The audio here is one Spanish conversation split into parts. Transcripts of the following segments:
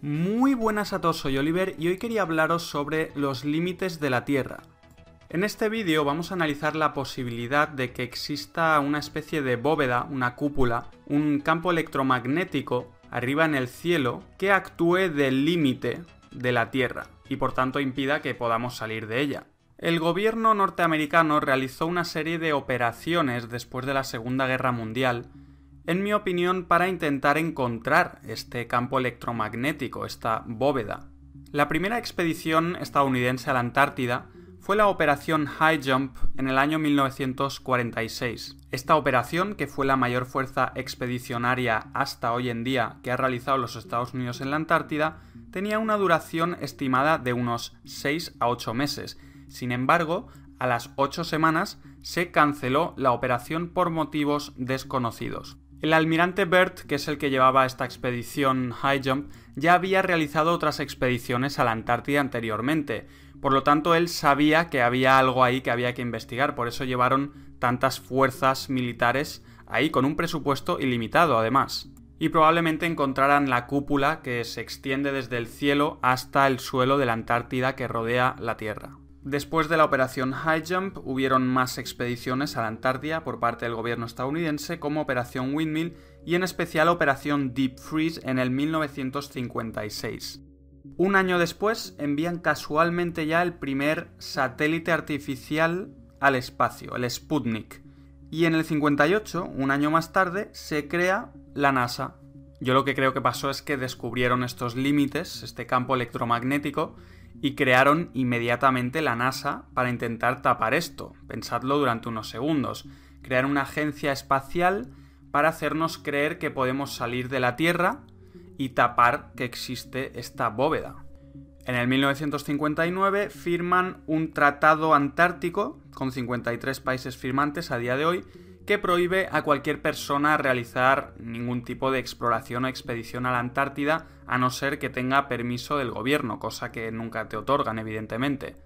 Muy buenas a todos, soy Oliver y hoy quería hablaros sobre los límites de la Tierra. En este vídeo vamos a analizar la posibilidad de que exista una especie de bóveda, una cúpula, un campo electromagnético arriba en el cielo que actúe del límite de la Tierra y por tanto impida que podamos salir de ella. El gobierno norteamericano realizó una serie de operaciones después de la Segunda Guerra Mundial en mi opinión, para intentar encontrar este campo electromagnético, esta bóveda. La primera expedición estadounidense a la Antártida fue la operación High Jump en el año 1946. Esta operación, que fue la mayor fuerza expedicionaria hasta hoy en día que ha realizado los Estados Unidos en la Antártida, tenía una duración estimada de unos 6 a 8 meses. Sin embargo, a las 8 semanas se canceló la operación por motivos desconocidos. El almirante Bert, que es el que llevaba esta expedición High Jump, ya había realizado otras expediciones a la Antártida anteriormente, por lo tanto él sabía que había algo ahí que había que investigar, por eso llevaron tantas fuerzas militares ahí con un presupuesto ilimitado además. Y probablemente encontraran la cúpula que se extiende desde el cielo hasta el suelo de la Antártida que rodea la Tierra. Después de la operación High Jump hubieron más expediciones a la Antártida por parte del gobierno estadounidense como Operación Windmill y en especial Operación Deep Freeze en el 1956. Un año después envían casualmente ya el primer satélite artificial al espacio, el Sputnik. Y en el 58, un año más tarde, se crea la NASA. Yo lo que creo que pasó es que descubrieron estos límites, este campo electromagnético, y crearon inmediatamente la NASA para intentar tapar esto. Pensadlo durante unos segundos. Crear una agencia espacial para hacernos creer que podemos salir de la Tierra y tapar que existe esta bóveda. En el 1959 firman un tratado antártico con 53 países firmantes a día de hoy que prohíbe a cualquier persona realizar ningún tipo de exploración o expedición a la Antártida a no ser que tenga permiso del gobierno, cosa que nunca te otorgan evidentemente.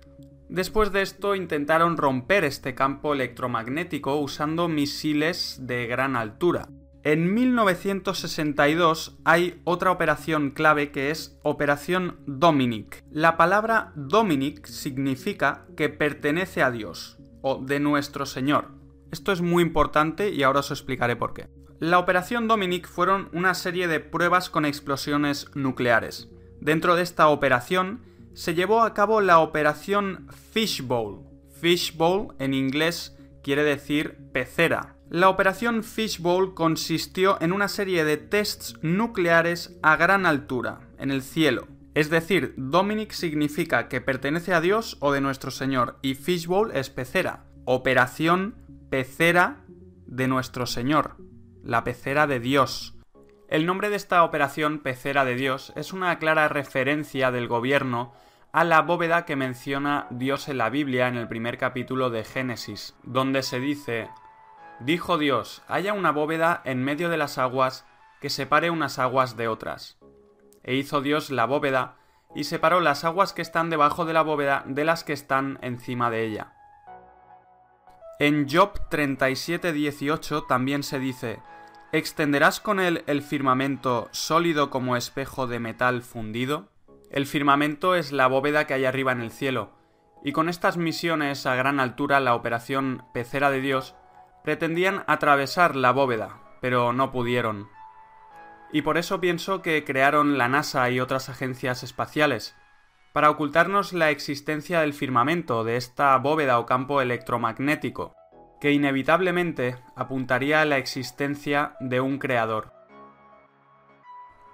Después de esto intentaron romper este campo electromagnético usando misiles de gran altura. En 1962 hay otra operación clave que es Operación Dominic. La palabra Dominic significa que pertenece a Dios o de nuestro Señor. Esto es muy importante y ahora os explicaré por qué. La operación Dominic fueron una serie de pruebas con explosiones nucleares. Dentro de esta operación se llevó a cabo la operación Fishbowl. Fishbowl en inglés quiere decir pecera. La operación Fishbowl consistió en una serie de tests nucleares a gran altura, en el cielo. Es decir, Dominic significa que pertenece a Dios o de nuestro Señor y Fishbowl es pecera. Operación pecera de nuestro Señor, la pecera de Dios. El nombre de esta operación pecera de Dios es una clara referencia del gobierno a la bóveda que menciona Dios en la Biblia en el primer capítulo de Génesis, donde se dice, Dijo Dios, haya una bóveda en medio de las aguas que separe unas aguas de otras. E hizo Dios la bóveda y separó las aguas que están debajo de la bóveda de las que están encima de ella. En Job 37:18 también se dice, ¿extenderás con él el firmamento sólido como espejo de metal fundido? El firmamento es la bóveda que hay arriba en el cielo, y con estas misiones a gran altura la operación Pecera de Dios pretendían atravesar la bóveda, pero no pudieron. Y por eso pienso que crearon la NASA y otras agencias espaciales, para ocultarnos la existencia del firmamento de esta bóveda o campo electromagnético, que inevitablemente apuntaría a la existencia de un creador.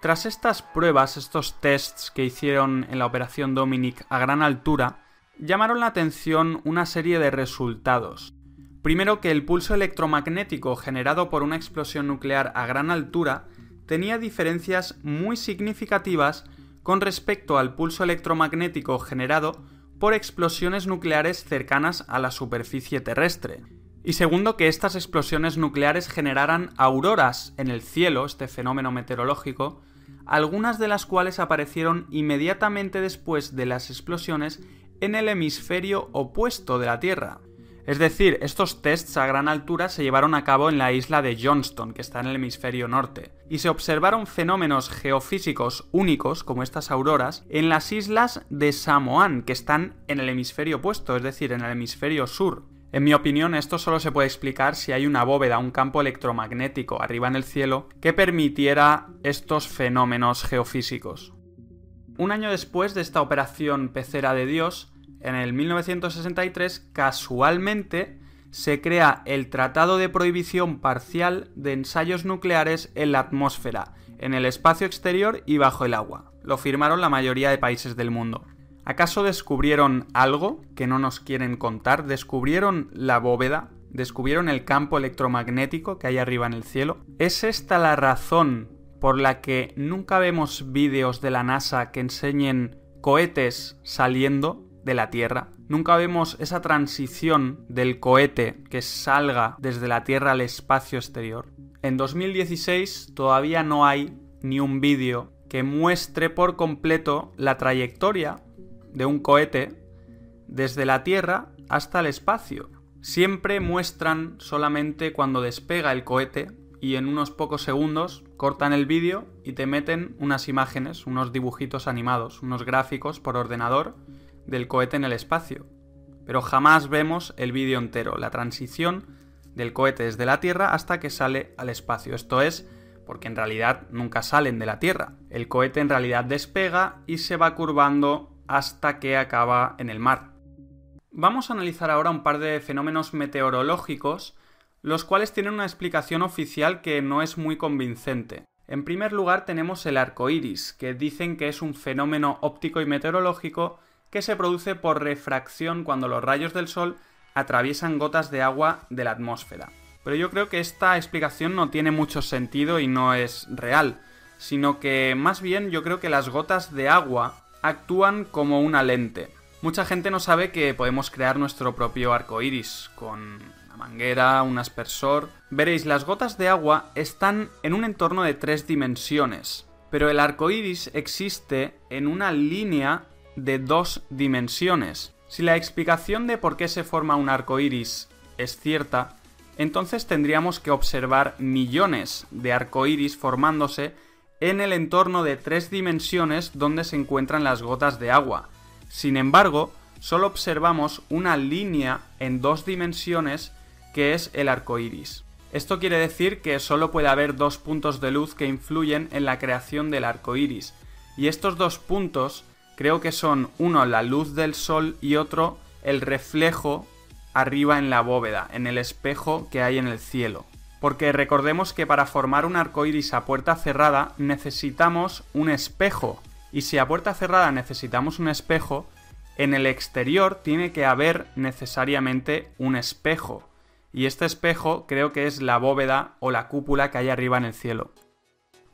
Tras estas pruebas, estos tests que hicieron en la operación Dominic a gran altura, llamaron la atención una serie de resultados. Primero que el pulso electromagnético generado por una explosión nuclear a gran altura tenía diferencias muy significativas con respecto al pulso electromagnético generado por explosiones nucleares cercanas a la superficie terrestre. Y segundo, que estas explosiones nucleares generaran auroras en el cielo, este fenómeno meteorológico, algunas de las cuales aparecieron inmediatamente después de las explosiones en el hemisferio opuesto de la Tierra. Es decir, estos tests a gran altura se llevaron a cabo en la isla de Johnston, que está en el hemisferio norte, y se observaron fenómenos geofísicos únicos, como estas auroras, en las islas de Samoan, que están en el hemisferio opuesto, es decir, en el hemisferio sur. En mi opinión, esto solo se puede explicar si hay una bóveda, un campo electromagnético arriba en el cielo que permitiera estos fenómenos geofísicos. Un año después de esta operación pecera de Dios, en el 1963, casualmente, se crea el Tratado de Prohibición Parcial de Ensayos Nucleares en la Atmósfera, en el espacio exterior y bajo el agua. Lo firmaron la mayoría de países del mundo. ¿Acaso descubrieron algo que no nos quieren contar? ¿Descubrieron la bóveda? ¿Descubrieron el campo electromagnético que hay arriba en el cielo? ¿Es esta la razón por la que nunca vemos vídeos de la NASA que enseñen cohetes saliendo de la Tierra? Nunca vemos esa transición del cohete que salga desde la Tierra al espacio exterior. En 2016 todavía no hay ni un vídeo que muestre por completo la trayectoria de un cohete desde la Tierra hasta el espacio. Siempre muestran solamente cuando despega el cohete y en unos pocos segundos cortan el vídeo y te meten unas imágenes, unos dibujitos animados, unos gráficos por ordenador del cohete en el espacio. Pero jamás vemos el vídeo entero, la transición del cohete desde la Tierra hasta que sale al espacio. Esto es porque en realidad nunca salen de la Tierra. El cohete en realidad despega y se va curvando hasta que acaba en el mar. Vamos a analizar ahora un par de fenómenos meteorológicos, los cuales tienen una explicación oficial que no es muy convincente. En primer lugar tenemos el arco iris, que dicen que es un fenómeno óptico y meteorológico que se produce por refracción cuando los rayos del sol atraviesan gotas de agua de la atmósfera. Pero yo creo que esta explicación no tiene mucho sentido y no es real, sino que más bien yo creo que las gotas de agua actúan como una lente. Mucha gente no sabe que podemos crear nuestro propio arco iris con una manguera, un aspersor. Veréis, las gotas de agua están en un entorno de tres dimensiones, pero el arco iris existe en una línea de dos dimensiones. Si la explicación de por qué se forma un arco iris es cierta, entonces tendríamos que observar millones de arcoíris formándose en el entorno de tres dimensiones donde se encuentran las gotas de agua. Sin embargo, solo observamos una línea en dos dimensiones que es el arco iris. Esto quiere decir que solo puede haber dos puntos de luz que influyen en la creación del arco iris, y estos dos puntos creo que son uno la luz del sol y otro el reflejo arriba en la bóveda, en el espejo que hay en el cielo. Porque recordemos que para formar un arco iris a puerta cerrada necesitamos un espejo. Y si a puerta cerrada necesitamos un espejo, en el exterior tiene que haber necesariamente un espejo. Y este espejo creo que es la bóveda o la cúpula que hay arriba en el cielo.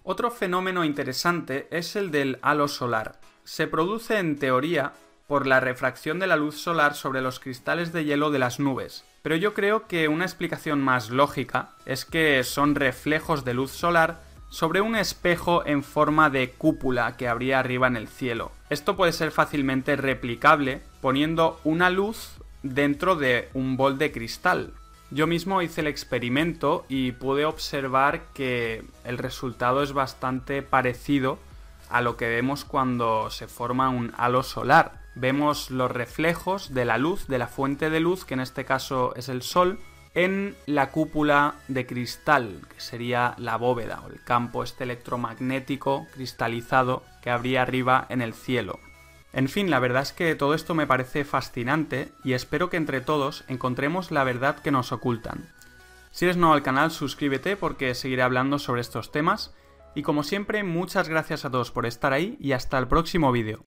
Otro fenómeno interesante es el del halo solar. Se produce en teoría por la refracción de la luz solar sobre los cristales de hielo de las nubes. Pero yo creo que una explicación más lógica es que son reflejos de luz solar sobre un espejo en forma de cúpula que habría arriba en el cielo. Esto puede ser fácilmente replicable poniendo una luz dentro de un bol de cristal. Yo mismo hice el experimento y pude observar que el resultado es bastante parecido a lo que vemos cuando se forma un halo solar vemos los reflejos de la luz, de la fuente de luz, que en este caso es el Sol, en la cúpula de cristal, que sería la bóveda o el campo este electromagnético cristalizado que habría arriba en el cielo. En fin, la verdad es que todo esto me parece fascinante y espero que entre todos encontremos la verdad que nos ocultan. Si eres nuevo al canal, suscríbete porque seguiré hablando sobre estos temas. Y como siempre, muchas gracias a todos por estar ahí y hasta el próximo vídeo.